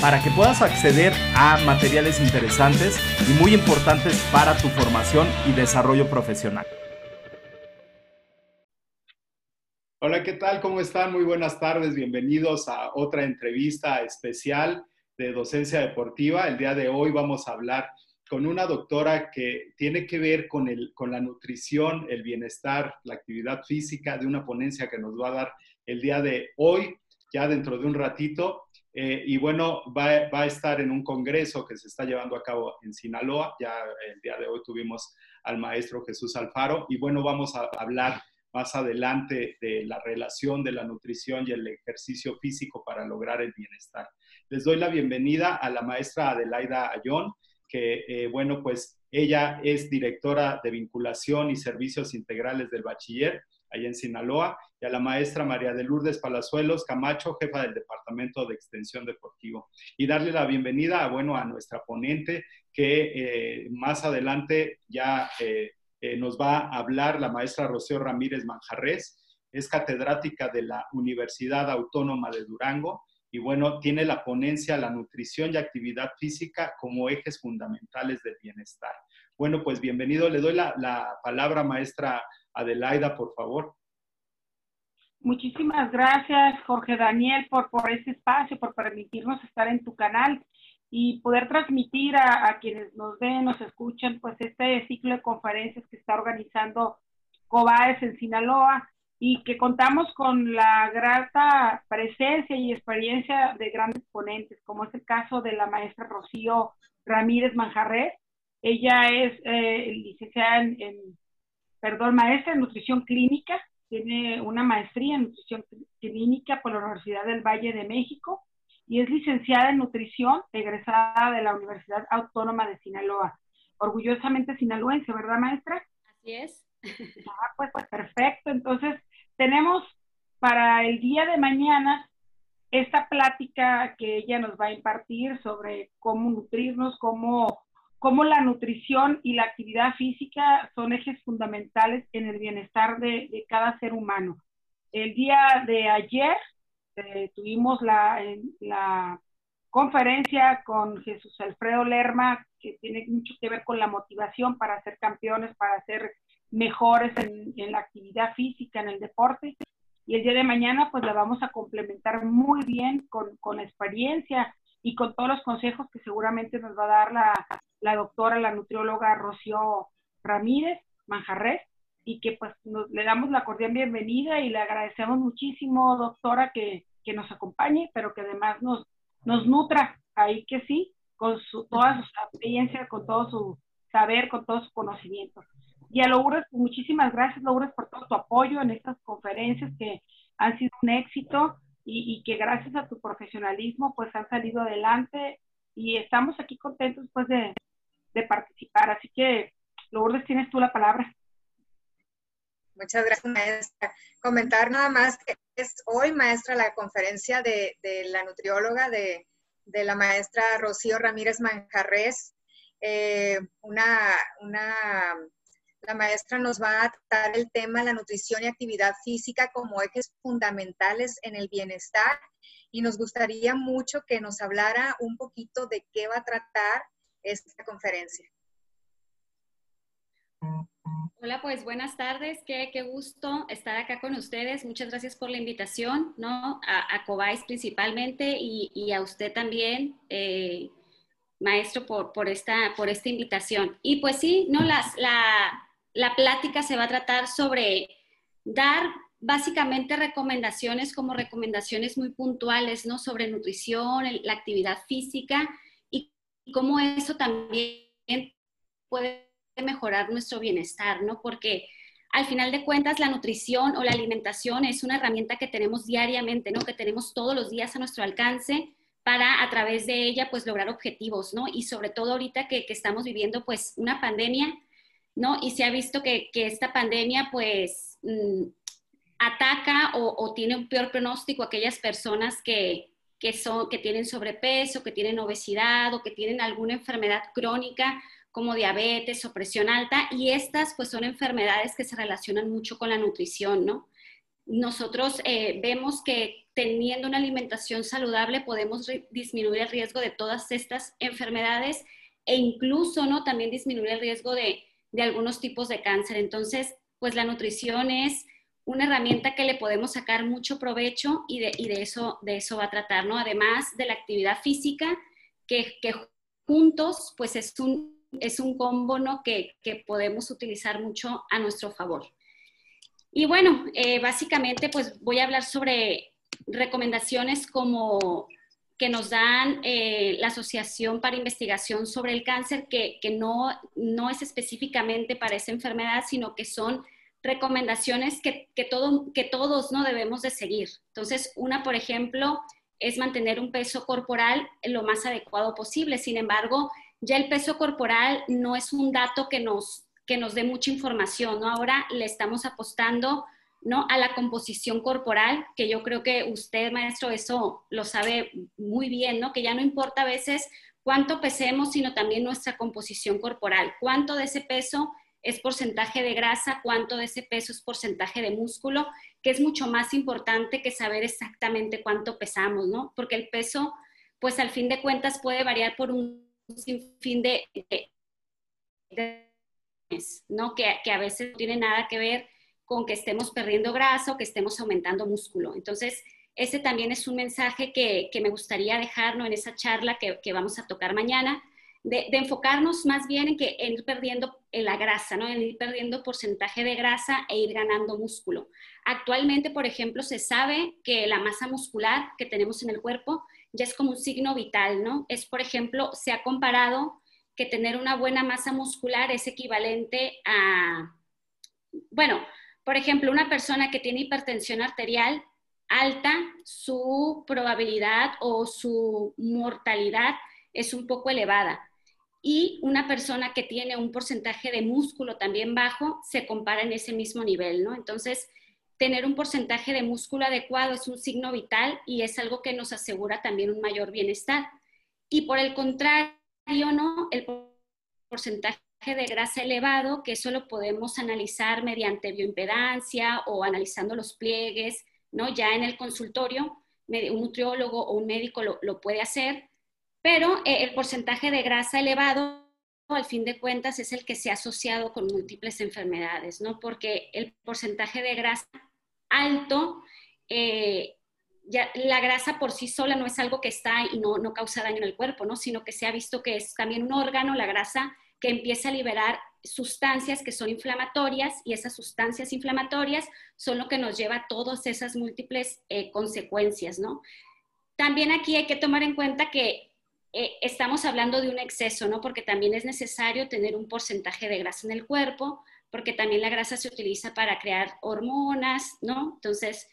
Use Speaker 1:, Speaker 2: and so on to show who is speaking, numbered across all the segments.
Speaker 1: para que puedas acceder a materiales interesantes y muy importantes para tu formación y desarrollo profesional. Hola, ¿qué tal? ¿Cómo están? Muy buenas tardes. Bienvenidos a otra entrevista especial de Docencia Deportiva. El día de hoy vamos a hablar con una doctora que tiene que ver con, el, con la nutrición, el bienestar, la actividad física, de una ponencia que nos va a dar el día de hoy, ya dentro de un ratito. Eh, y bueno, va, va, a estar en un congreso que se está llevando a cabo en Sinaloa. Ya el día de hoy tuvimos al maestro Jesús Alfaro. Y bueno, vamos a hablar más adelante de la relación de la nutrición y el ejercicio físico para lograr el bienestar. Les doy la bienvenida a la maestra Adelaida Ayón que, eh, bueno, pues ella es directora de vinculación y servicios integrales del bachiller allá en Sinaloa, y a la maestra María de Lourdes Palazuelos Camacho, jefa del Departamento de Extensión Deportivo. Y darle la bienvenida, bueno, a nuestra ponente, que eh, más adelante ya eh, nos va a hablar la maestra Rocío Ramírez Manjarres, es catedrática de la Universidad Autónoma de Durango, y bueno, tiene la ponencia la nutrición y actividad física como ejes fundamentales del bienestar. Bueno, pues bienvenido. Le doy la, palabra, maestra Adelaida, por favor.
Speaker 2: Muchísimas gracias, Jorge Daniel, por, por este espacio, por permitirnos estar en tu canal y poder transmitir a, quienes nos ven, nos escuchan, pues este ciclo de conferencias que está organizando COBAES en Sinaloa y que contamos con la grata presencia y experiencia de grandes ponentes, como es el caso de la maestra Rocío Ramírez Manjarres. Ella es eh, licenciada en, perdón, maestra en nutrición clínica, tiene una maestría en nutrición clínica por la Universidad del Valle de México y es licenciada en nutrición, egresada de la Universidad Autónoma de Sinaloa. Orgullosamente sinaloense, ¿verdad, maestra?
Speaker 3: Así es.
Speaker 2: Ah, pues, pues perfecto. Entonces, tenemos para el día de mañana esta plática que ella nos va a impartir sobre cómo nutrirnos, cómo, cómo la nutrición y la actividad física son ejes fundamentales en el bienestar de, cada ser humano. El día de ayer eh, tuvimos la, la conferencia con Jesús Alfredo Lerma, que tiene mucho que ver con la motivación para ser campeones, para ser mejores en, la actividad física, en el deporte. Y el día de mañana, pues la vamos a complementar muy bien con, con experiencia y con todos los consejos que seguramente nos va a dar la, la doctora, la nutrióloga Rocío Ramírez Manjarres, y que pues le damos la cordial bienvenida y le agradecemos muchísimo, doctora, que, que nos acompañe, pero que además nos, nos nutra ahí que sí, con su, toda su experiencia, con todo su saber, con todo su conocimiento. Y a Lourdes, pues, muchísimas gracias, Lourdes, por todo tu apoyo en estas conferencias que han sido un éxito y, que gracias a tu profesionalismo, pues han salido adelante y estamos aquí contentos, pues, de, participar. Así que, Lourdes, tienes tú la palabra.
Speaker 4: Muchas gracias, maestra. Comentar nada más que es hoy, maestra, la conferencia de, la nutrióloga de, la maestra Rocío Ramírez Manjarres, eh, una, una la maestra nos va a tratar el tema la nutrición y actividad física como ejes fundamentales en el bienestar y nos gustaría mucho que nos hablara un poquito de qué va a tratar esta conferencia.
Speaker 3: Hola, pues buenas tardes, qué, qué, gusto estar acá con ustedes. Muchas gracias por la invitación, ¿no? A, a Cobais principalmente y, y, a usted también, eh, maestro, por, por, esta, por esta invitación. Y pues sí, ¿no? Las, la, la plática se va a tratar sobre dar básicamente recomendaciones como recomendaciones muy puntuales, ¿no? Sobre nutrición, la actividad física y cómo eso también puede mejorar nuestro bienestar, ¿no? Porque al final de cuentas la nutrición o la alimentación es una herramienta que tenemos diariamente, ¿no? Que tenemos todos los días a nuestro alcance para a través de ella pues lograr objetivos, ¿no? Y sobre todo ahorita que, estamos viviendo pues una pandemia, ¿no? Y se ha visto que, esta pandemia pues mm, ataca o, tiene un peor pronóstico a aquellas personas que, que, son, que tienen sobrepeso, que tienen obesidad o que tienen alguna enfermedad crónica como diabetes o presión alta, y estas pues son enfermedades que se relacionan mucho con la nutrición, ¿no? Nosotros eh, vemos que teniendo una alimentación saludable podemos disminuir el riesgo de todas estas enfermedades e incluso, ¿no? También disminuir el riesgo de, de algunos tipos de cáncer. Entonces, pues la nutrición es una herramienta que le podemos sacar mucho provecho y de, y de, eso, de eso va a tratar, ¿no? Además de la actividad física, que, que juntos, pues es un, es un combo que, podemos utilizar mucho a nuestro favor. Y bueno, eh, básicamente pues voy a hablar sobre recomendaciones como que nos dan eh, la Asociación para Investigación sobre el Cáncer, que, no, no es específicamente para esa enfermedad, sino que son recomendaciones que, todo, que todos no debemos de seguir. Entonces, una, por ejemplo, es mantener un peso corporal lo más adecuado posible. Sin embargo, ya el peso corporal no es un dato que nos, que nos dé mucha información, ¿no? Ahora le estamos apostando, ¿no? A la composición corporal, que yo creo que usted, maestro, eso lo sabe muy bien, ¿no? Que ya no importa a veces cuánto pesemos, sino también nuestra composición corporal, cuánto de ese peso es porcentaje de grasa, cuánto de ese peso es porcentaje de músculo, que es mucho más importante que saber exactamente cuánto pesamos, ¿no? Porque el peso, pues al fin de cuentas puede variar por un sin fin de, ¿no? Que, que, a veces no tiene nada que ver con que estemos perdiendo grasa o que estemos aumentando músculo. Entonces, ese también es un mensaje que, que me gustaría dejarnos en esa charla que, que vamos a tocar mañana, de, de, enfocarnos más bien en, que, en ir perdiendo en la grasa, ¿no? en ir perdiendo porcentaje de grasa e ir ganando músculo. Actualmente, por ejemplo, se sabe que la masa muscular que tenemos en el cuerpo ya es como un signo vital, ¿no? Es, por ejemplo, se ha comparado que tener una buena masa muscular es equivalente a, bueno, por ejemplo, una persona que tiene hipertensión arterial alta, su probabilidad o su mortalidad es un poco elevada. Y una persona que tiene un porcentaje de músculo también bajo se compara en ese mismo nivel, ¿no? Entonces, tener un porcentaje de músculo adecuado es un signo vital y es algo que nos asegura también un mayor bienestar. Y por el contrario, ¿no? El porcentaje de grasa elevado, que eso lo podemos analizar mediante bioimpedancia o analizando los pliegues, ¿no? Ya en el consultorio, un nutriólogo o un médico lo, puede hacer, pero eh, el porcentaje de grasa elevado al fin de cuentas es el que se ha asociado con múltiples enfermedades, ¿no? Porque el porcentaje de grasa alto, eh, ya, la grasa por sí sola no es algo que está y no, no causa daño en el cuerpo, ¿no? sino que se ha visto que es también un órgano, la grasa, que empieza a liberar sustancias que son inflamatorias y esas sustancias inflamatorias son lo que nos lleva a todas esas múltiples eh, consecuencias, ¿no? También aquí hay que tomar en cuenta que eh, estamos hablando de un exceso, ¿no? Porque también es necesario tener un porcentaje de grasa en el cuerpo, porque también la grasa se utiliza para crear hormonas, ¿no? Entonces,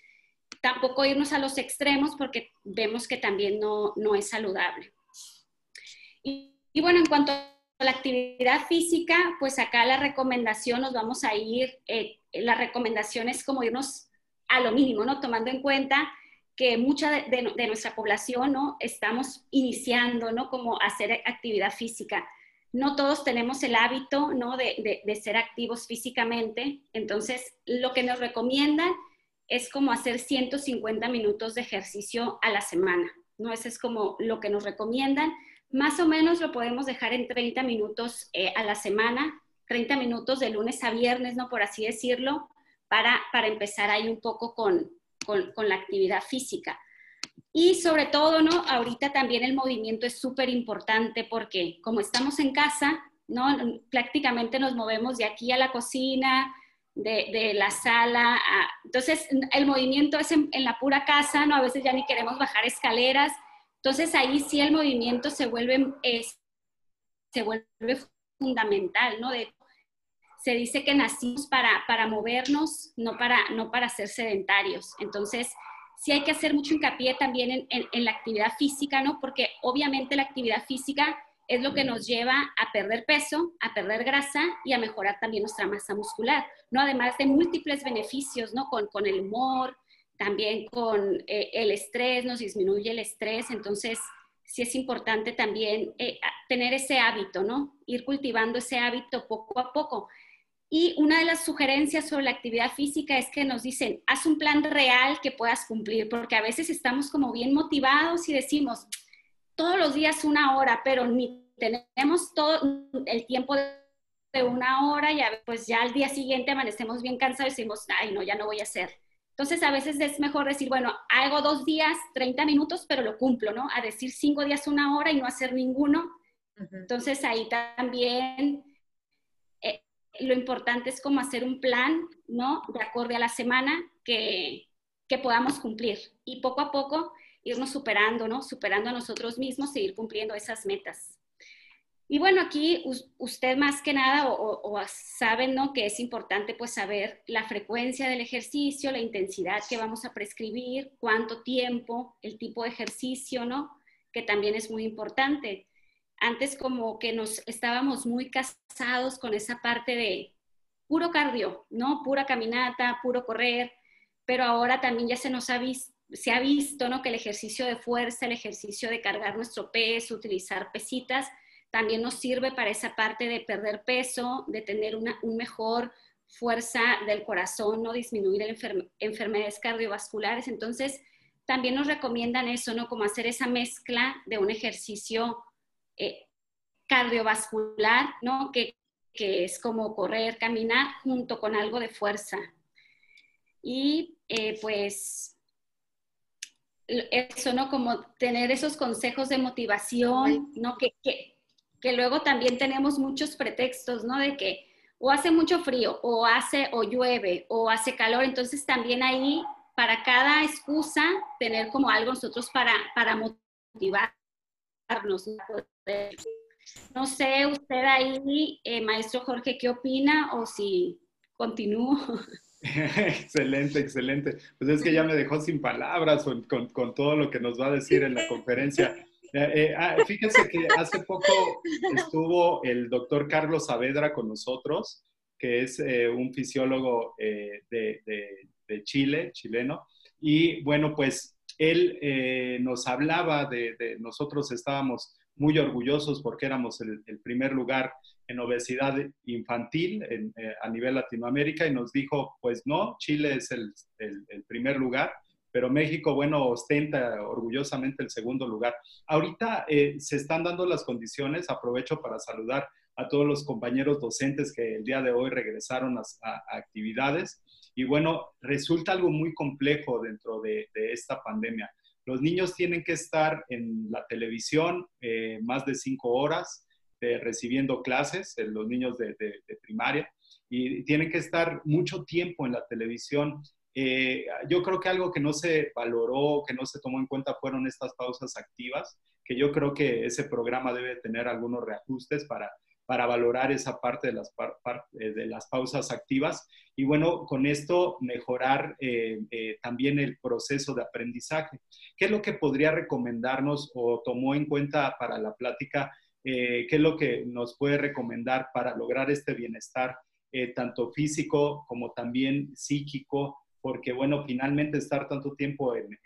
Speaker 3: tampoco irnos a los extremos porque vemos que también no, no es saludable. Y, bueno, en cuanto la actividad física, pues acá la recomendación nos vamos a ir, eh, la recomendación es como irnos a lo mínimo, ¿no? Tomando en cuenta que mucha de, de, de nuestra población, ¿no? Estamos iniciando, ¿no? Como hacer actividad física no todos tenemos el hábito ¿no? de, ser activos físicamente, entonces lo que nos recomiendan es como hacer 150 minutos de ejercicio a la semana, ¿no? Ese es como lo que nos recomiendan. Más o menos lo podemos dejar en 30 minutos eh, a la semana, 30 minutos de lunes a viernes, ¿no? Por así decirlo, para, para empezar ahí un poco con, con la actividad física. Y sobre todo, ¿no? Ahorita también el movimiento es súper importante porque como estamos en casa, ¿no? Prácticamente nos movemos de aquí a la cocina, de, la sala. entonces, el movimiento es en, la pura casa, ¿no? A veces ya ni queremos bajar escaleras. Entonces, ahí sí el movimiento se vuelve, se vuelve fundamental, ¿no? De, se dice que nacimos para, para movernos, no para, no para ser sedentarios. Entonces, sí hay que hacer mucho hincapié también en, en, la actividad física, ¿no? Porque obviamente la actividad física es lo que nos lleva a perder peso, a perder grasa y a mejorar también nuestra masa muscular, ¿no? Además de múltiples beneficios, ¿no? Con, con el humor, también con eh, el estrés, nos disminuye el estrés, entonces sí es importante también eh, tener ese hábito, ¿no? Ir cultivando ese hábito poco a poco. Y una de las sugerencias sobre la actividad física es que nos dicen, haz un plan real que puedas cumplir, porque a veces estamos como bien motivados y decimos, todos los días una hora, pero ni tenemos todo el tiempo de una hora y pues ya al día siguiente amanecemos bien cansados y decimos, ay, no, ya no voy a hacer. Entonces, a veces es mejor decir, bueno, hago dos días, 30 minutos, pero lo cumplo, ¿no? A decir cinco días, una hora y no hacer ninguno. Entonces, ahí también eh, lo importante es como hacer un plan, ¿no? De acorde a la semana que, que podamos cumplir. Y poco a poco irnos superando, ¿no? Superando a nosotros mismos e ir cumpliendo esas metas. Y bueno, aquí usted más que nada o, saben ¿no? que es importante pues saber la frecuencia del ejercicio, la intensidad que vamos a prescribir, cuánto tiempo, el tipo de ejercicio, ¿no? Que también es muy importante. Antes como que nos estábamos muy casados con esa parte de puro cardio, ¿no? Pura caminata, puro correr, pero ahora también ya se nos ha visto se ha visto ¿no? que el ejercicio de fuerza, el ejercicio de cargar nuestro peso, utilizar pesitas, también nos sirve para esa parte de perder peso, de tener una un mejor fuerza del corazón, no disminuir enfermedades cardiovasculares. Entonces, también nos recomiendan eso, ¿no? Como hacer esa mezcla de un ejercicio eh, cardiovascular, ¿no? Que, que, es como correr, caminar junto con algo de fuerza. Y eh, pues eso, ¿no? Como tener esos consejos de motivación, ¿no? Que, que, que luego también tenemos muchos pretextos, ¿no? De que o hace mucho frío, o hace, o llueve, o hace calor, entonces también ahí, para cada excusa, tener como algo nosotros para, para motivarnos. No sé, usted ahí, eh, maestro Jorge, ¿qué opina? O si continúo.
Speaker 1: excelente, excelente. Pues es que ya me dejó sin palabras con, con, todo lo que nos va a decir en la conferencia. Eh, eh, ah, fíjense que hace poco estuvo el doctor Carlos Saavedra con nosotros, que es eh, un fisiólogo de, de, Chile, chileno, y bueno, pues él nos hablaba de, nosotros estábamos muy orgullosos porque éramos el, primer lugar en obesidad infantil a nivel Latinoamérica y nos dijo, pues no, Chile es el primer lugar pero México, bueno, ostenta orgullosamente el segundo lugar. Ahorita eh, se están dando las condiciones, aprovecho para saludar a todos los compañeros docentes que el día de hoy regresaron a, actividades. Y bueno, resulta algo muy complejo dentro de, esta pandemia. Los niños tienen que estar en la televisión eh, más de cinco horas eh, recibiendo clases, los niños de, de primaria, y tienen que estar mucho tiempo en la televisión eh, yo creo que algo que no se valoró, que no se tomó en cuenta fueron estas pausas activas, que yo creo que ese programa debe tener algunos reajustes para, para valorar esa parte de las, eh, de las pausas activas y bueno, con esto mejorar eh, también el proceso de aprendizaje. ¿Qué es lo que podría recomendarnos o tomó en cuenta para la plática? ¿Qué es lo que nos puede recomendar para lograr este bienestar, tanto físico como también psíquico? Porque bueno, finalmente estar tanto tiempo en,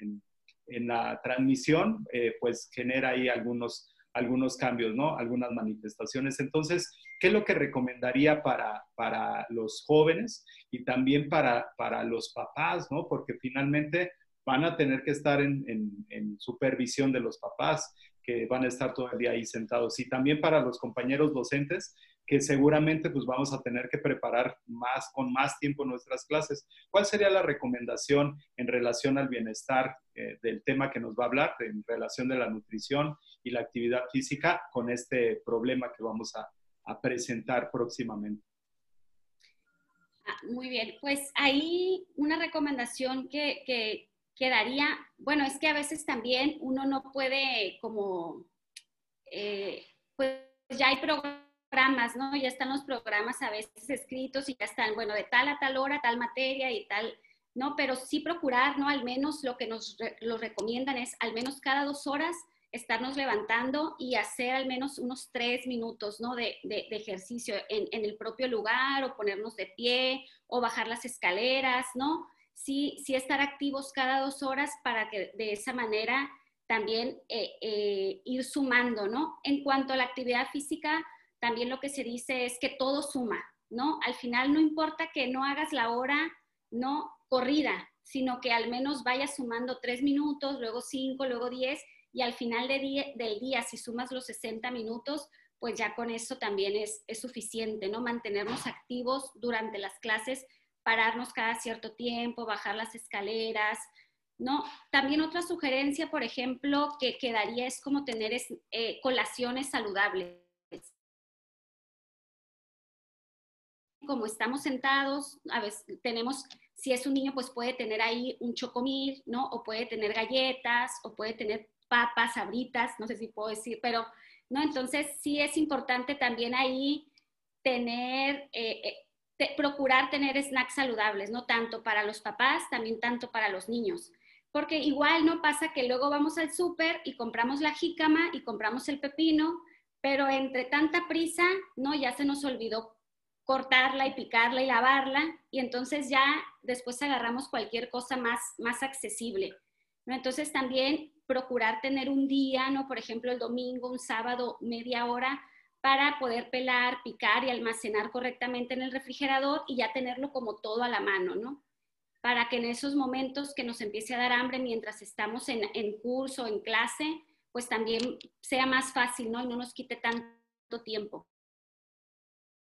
Speaker 1: en, la transmisión, eh, pues genera ahí algunos, algunos cambios, ¿no? Algunas manifestaciones. Entonces, ¿qué es lo que recomendaría para, para los jóvenes y también para, para los papás, ¿no? Porque finalmente van a tener que estar en, en, supervisión de los papás, que van a estar todo el día ahí sentados. Y también para los compañeros docentes, que seguramente pues vamos a tener que preparar más con más tiempo nuestras clases. ¿Cuál sería la recomendación en relación al bienestar eh, del tema que nos va a hablar, en relación de la nutrición y la actividad física con este problema que vamos a, presentar próximamente?
Speaker 3: Ah, muy bien, pues ahí una recomendación que, que, bueno, es que a veces también uno no puede como, eh, pues ya hay programas programas, ¿no? Ya están los programas a veces escritos y ya están, bueno, de tal a tal hora, tal materia y tal, ¿no? Pero sí procurar, ¿no? Al menos lo que nos lo recomiendan es al menos cada dos horas estarnos levantando y hacer al menos unos tres minutos ¿no? de, de, ejercicio en, en, el propio lugar o ponernos de pie o bajar las escaleras, ¿no? Sí, sí estar activos cada dos horas para que de esa manera también eh, eh, ir sumando, ¿no? En cuanto a la actividad física, también lo que se dice es que todo suma, ¿no? Al final no importa que no hagas la hora, no corrida, sino que al menos vayas sumando tres minutos, luego cinco, luego diez, y al final del día, si sumas los 60 minutos, pues ya con eso también es, es suficiente, ¿no? Mantenernos activos durante las clases, pararnos cada cierto tiempo, bajar las escaleras, ¿no? También otra sugerencia, por ejemplo, que quedaría es como tener eh, colaciones saludables. Como estamos sentados, a veces tenemos, si es un niño, pues puede tener ahí un chocomil, ¿no? O puede tener galletas, o puede tener papas, sabritas, no sé si puedo decir, pero, ¿no? Entonces sí es importante también ahí tener, eh, eh, procurar tener snacks saludables, no tanto para los papás, también tanto para los niños. Porque igual no pasa que luego vamos al súper y compramos la jícama y compramos el pepino, pero entre tanta prisa, ¿no? Ya se nos olvidó cortarla y picarla y lavarla y entonces ya después agarramos cualquier cosa más, más accesible. Entonces también procurar tener un día, ¿no? Por ejemplo, el domingo, un sábado, media hora para poder pelar, picar y almacenar correctamente en el refrigerador y ya tenerlo como todo a la mano, ¿no? Para que en esos momentos que nos empiece a dar hambre mientras estamos en, en curso, en clase, pues también sea más fácil, ¿no? Y no nos quite tanto tiempo.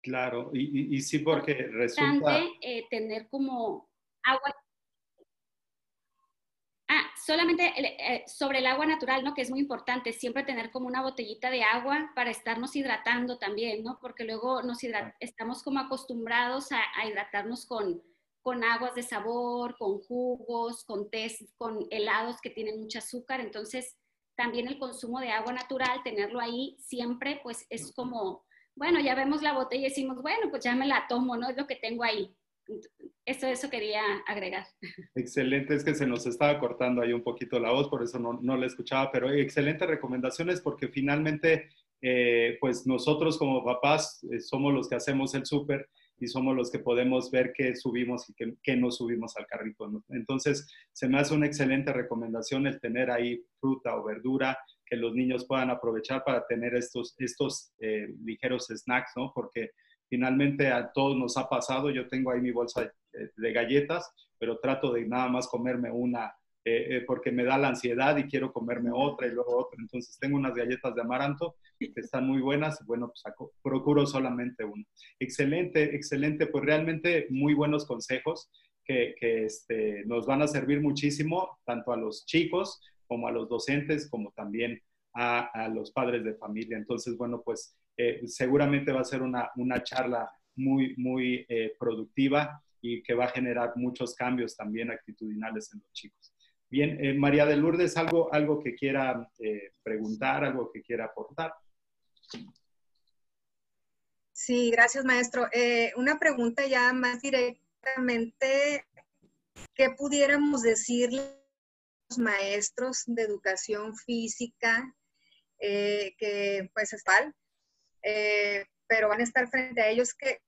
Speaker 1: Claro, y, y, sí porque resulta...
Speaker 3: Eh, tener como agua Ah, solamente eh, sobre el agua natural, ¿no? Que es muy importante, siempre tener como una botellita de agua para estarnos hidratando también, ¿no? Porque luego nos estamos como acostumbrados a, hidratarnos con, con aguas de sabor, con jugos, con tés, con helados que tienen mucho azúcar. Entonces, también el consumo de agua natural, tenerlo ahí siempre, pues es como, bueno, ya vemos la botella y decimos, bueno, pues ya me la tomo, ¿no? Es lo que tengo ahí. Eso, eso quería agregar.
Speaker 1: Excelente, es que se nos estaba cortando ahí un poquito la voz, por eso no, no la escuchaba, pero excelentes recomendaciones porque finalmente, eh, pues nosotros como papás eh, somos los que hacemos el súper y somos los que podemos ver qué subimos y qué, qué no subimos al carrito. Entonces, se me hace una excelente recomendación el tener ahí fruta o verdura que los niños puedan aprovechar para tener estos, estos eh, ligeros snacks, ¿no? Porque Finalmente a todos nos ha pasado, yo tengo ahí mi bolsa de, galletas, pero trato de nada más comerme una eh, eh, porque me da la ansiedad y quiero comerme otra y luego otra. Entonces tengo unas galletas de amaranto que están muy buenas bueno, pues procuro solamente una. Excelente, excelente, pues realmente muy buenos consejos que, que este, nos van a servir muchísimo tanto a los chicos como a los docentes, como también a, los padres de familia. Entonces, bueno, pues eh, seguramente va a ser una, una charla muy, muy eh, productiva y que va a generar muchos cambios también actitudinales en los chicos. Bien, eh, María de Lourdes, ¿algo, algo que quiera preguntar, algo que quiera aportar?
Speaker 4: Sí, gracias, maestro. una pregunta ya más directamente, ¿qué pudiéramos decirle maestros de educación física que pues es tal eh, pero van a estar frente a ellos que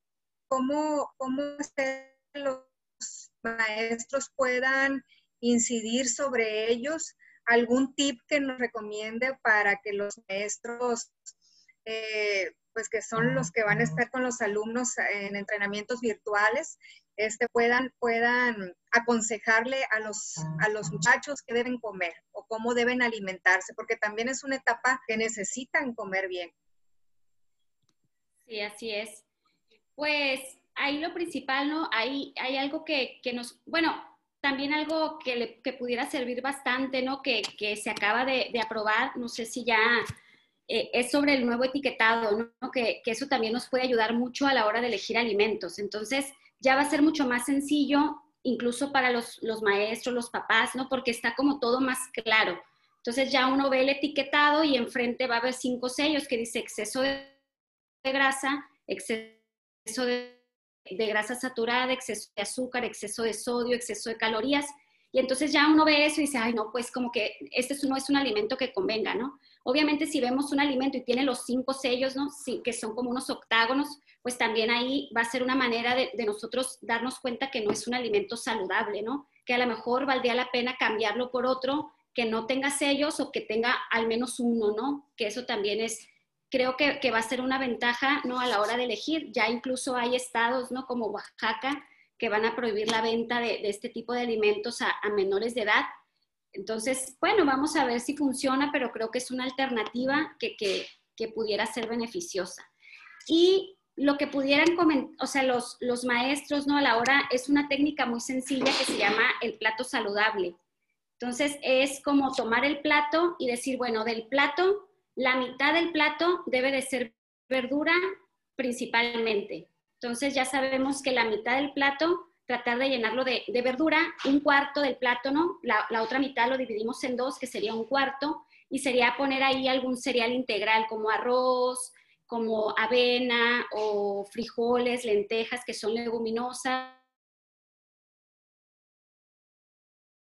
Speaker 4: cómo, cómo los maestros puedan incidir sobre ellos, algún tip que nos recomiende para que los maestros, eh, pues que son los que van a estar con los alumnos en entrenamientos virtuales, este, puedan, puedan aconsejarle a los, a los muchachos qué deben comer o cómo deben alimentarse, porque también es una etapa que necesitan comer bien.
Speaker 3: Sí, así es. Pues ahí lo principal, ¿no? Hay, hay algo que, nos, bueno, también algo que, le, que pudiera servir bastante, ¿no? Que, que se acaba de, de, aprobar, no sé si ya eh, es sobre el nuevo etiquetado, ¿no? Que, que, eso también nos puede ayudar mucho a la hora de elegir alimentos. Entonces, ya va a ser mucho más sencillo, incluso para los, los maestros, los papás, ¿no? Porque está como todo más claro. Entonces, ya uno ve el etiquetado y enfrente va a haber cinco sellos que dice exceso de grasa, exceso de, grasa saturada, exceso de azúcar, exceso de sodio, exceso de calorías. Y entonces ya uno ve eso y dice, ay, no, pues como que este no es un alimento que convenga, ¿no? Obviamente si vemos un alimento y tiene los cinco sellos, ¿no? Sí, que son como unos octágonos, pues también ahí va a ser una manera de, nosotros darnos cuenta que no es un alimento saludable, ¿no? Que a lo mejor valdría la pena cambiarlo por otro que no tenga sellos o que tenga al menos uno, ¿no? Que eso también es, creo que, va a ser una ventaja, ¿no? A la hora de elegir. Ya incluso hay estados, ¿no? Como Oaxaca, que van a prohibir la venta de, este tipo de alimentos a menores de edad entonces, bueno, vamos a ver si funciona, pero creo que es una alternativa que, que, pudiera ser beneficiosa. Y lo que pudieran comentar, o sea, los, los maestros, ¿no? A la hora es una técnica muy sencilla que se llama el plato saludable. Entonces, es como tomar el plato y decir, bueno, del plato, la mitad del plato debe de ser verdura principalmente. Entonces, ya sabemos que la mitad del plato tratar de llenarlo de, verdura, un cuarto del plátano, la, la, otra mitad lo dividimos en dos, que sería un cuarto, y sería poner ahí algún cereal integral como arroz, como avena o frijoles, lentejas, que son leguminosas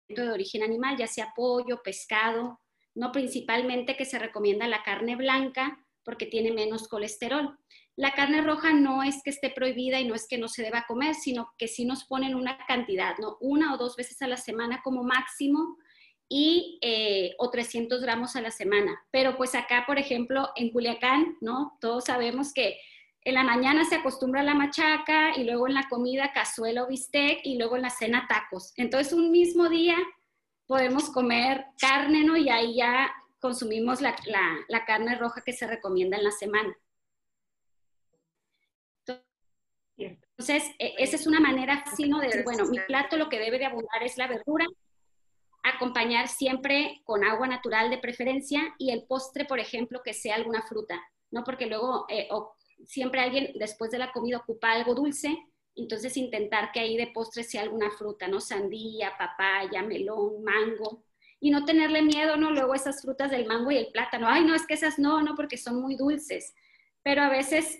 Speaker 3: de origen animal, ya sea pollo, pescado, no principalmente que se recomienda la carne blanca porque tiene menos colesterol. La carne roja no es que esté prohibida y no es que no se deba comer, sino que sí nos ponen una cantidad, ¿no? Una o dos veces a la semana como máximo y eh, o 300 gramos a la semana. Pero pues acá, por ejemplo, en Culiacán, ¿no? Todos sabemos que en la mañana se acostumbra a la machaca y luego en la comida cazuela o bistec y luego en la cena tacos. Entonces un mismo día podemos comer carne, ¿no? Y ahí ya consumimos la, la, la carne roja que se recomienda en la semana. Entonces, e, esa es una manera fácil de decir, bueno, mi plato lo que debe de abundar es la verdura, acompañar siempre con agua natural de preferencia y el postre, por ejemplo, que sea alguna fruta, ¿no? Porque luego eh, siempre alguien después de la comida ocupa algo dulce, entonces intentar que ahí de postre sea alguna fruta, ¿no? Sandía, papaya, melón, mango. Y no tenerle miedo, ¿no? Luego esas frutas del mango y el plátano. Ay, no, es que esas no, no, porque son muy dulces pero a veces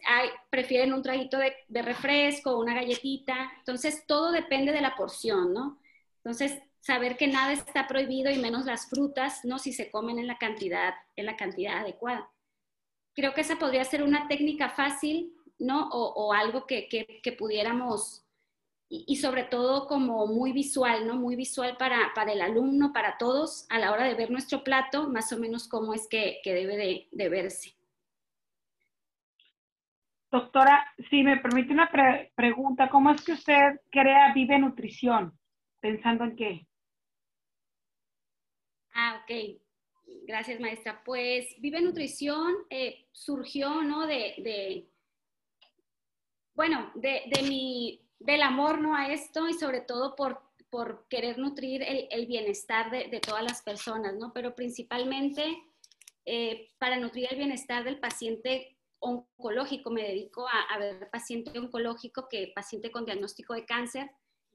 Speaker 3: prefieren un traguito de, de refresco, una galletita. Entonces, todo depende de la porción, ¿no? Entonces, saber que nada está prohibido y menos las frutas, ¿no? Si se comen en la cantidad, en la cantidad adecuada. Creo que esa podría ser una técnica fácil, ¿no? O, algo que, que, pudiéramos, y, y, sobre todo como muy visual, ¿no? Muy visual para, para, el alumno, para todos, a la hora de ver nuestro plato, más o menos cómo es que, que debe de, de verse.
Speaker 2: Doctora, si me permite una pre pregunta, ¿cómo es que usted crea Vive Nutrición? ¿Pensando en qué?
Speaker 3: Ah, ok. Gracias, maestra. Pues Vive Nutrición eh, surgió, ¿no? De, bueno, de, de, mi, del amor, ¿no? A esto y sobre todo por, por querer nutrir el, el bienestar de, de, todas las personas, ¿no? Pero principalmente eh, para nutrir el bienestar del paciente oncológico, me dedico a, ver paciente oncológico que paciente con diagnóstico de cáncer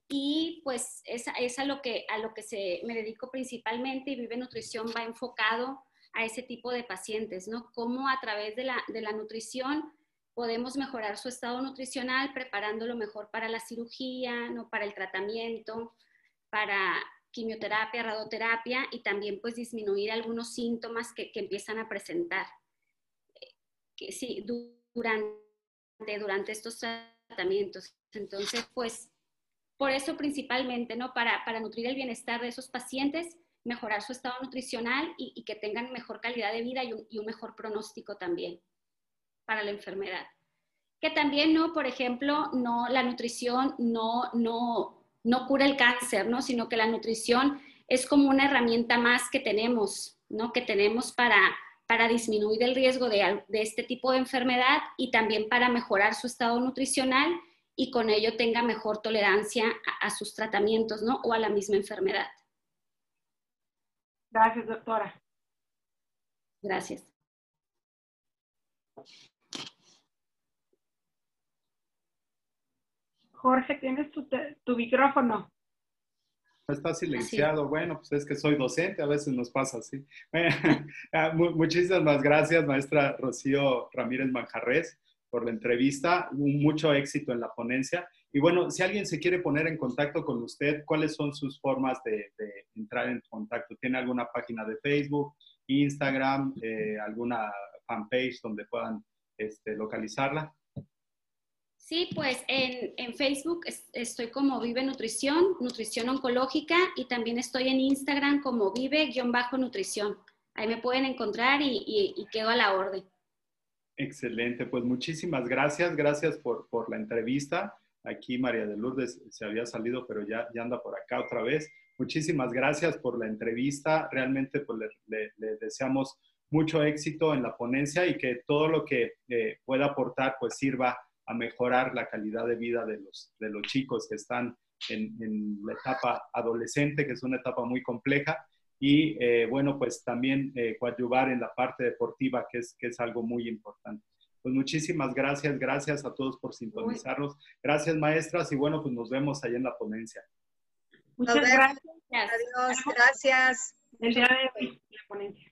Speaker 3: y pues es, es a, lo que, a lo que se, me dedico principalmente y Vive Nutrición va enfocado a ese tipo de pacientes, ¿no? Cómo a través de la, de la nutrición podemos mejorar su estado nutricional preparándolo mejor para la cirugía, ¿no? Para el tratamiento, para quimioterapia, radioterapia y también pues disminuir algunos síntomas que, que empiezan a presentar durante, durante estos tratamientos. Entonces, pues, por eso principalmente, ¿no? Para, para nutrir el bienestar de esos pacientes, mejorar su estado nutricional y, y que tengan mejor calidad de vida y un, y un, mejor pronóstico también para la enfermedad. Que también, ¿no? Por ejemplo, no, la nutrición no, no, no cura el cáncer, ¿no? Sino que la nutrición es como una herramienta más que tenemos, ¿no? Que tenemos para, para disminuir el riesgo de, de, este tipo de enfermedad y también para mejorar su estado nutricional y con ello tenga mejor tolerancia a, a sus tratamientos ¿no? o a la misma enfermedad.
Speaker 2: Gracias, doctora.
Speaker 3: Gracias.
Speaker 2: Jorge, tienes tu, tu micrófono
Speaker 1: está silenciado. Bueno, pues es que soy docente, a veces nos pasa así. Ah, muchísimas gracias, maestra Rocío Ramírez Manjarres, por la entrevista. Mucho éxito en la ponencia. Y bueno, si alguien se quiere poner en contacto con usted, ¿cuáles son sus formas de, entrar en contacto? ¿Tiene alguna página de Facebook, Instagram, eh, alguna fanpage donde puedan este, localizarla?
Speaker 3: Sí, pues en, en Facebook estoy como Vive Nutrición, Nutrición Oncológica, y también estoy en Instagram como Vive-Nutrición. Ahí me pueden encontrar y, y, quedo a la orden.
Speaker 1: Excelente, pues muchísimas gracias, gracias por, por, la entrevista. Aquí María de Lourdes se había salido, pero ya, ya anda por acá otra vez. Muchísimas gracias por la entrevista. Realmente pues, le, deseamos mucho éxito en la ponencia y que todo lo que eh, pueda aportar pues sirva a mejorar la calidad de vida de los, de los chicos que están en, la etapa adolescente, que es una etapa muy compleja, y eh, bueno, pues también eh, coadyuvar en la parte deportiva, que es, que es algo muy importante. Pues muchísimas gracias, gracias a todos por sintonizarnos. Gracias, maestras, y bueno, pues nos vemos ahí en la ponencia.
Speaker 4: Muchas gracias. Adiós, gracias. El día de hoy, la
Speaker 1: ponencia.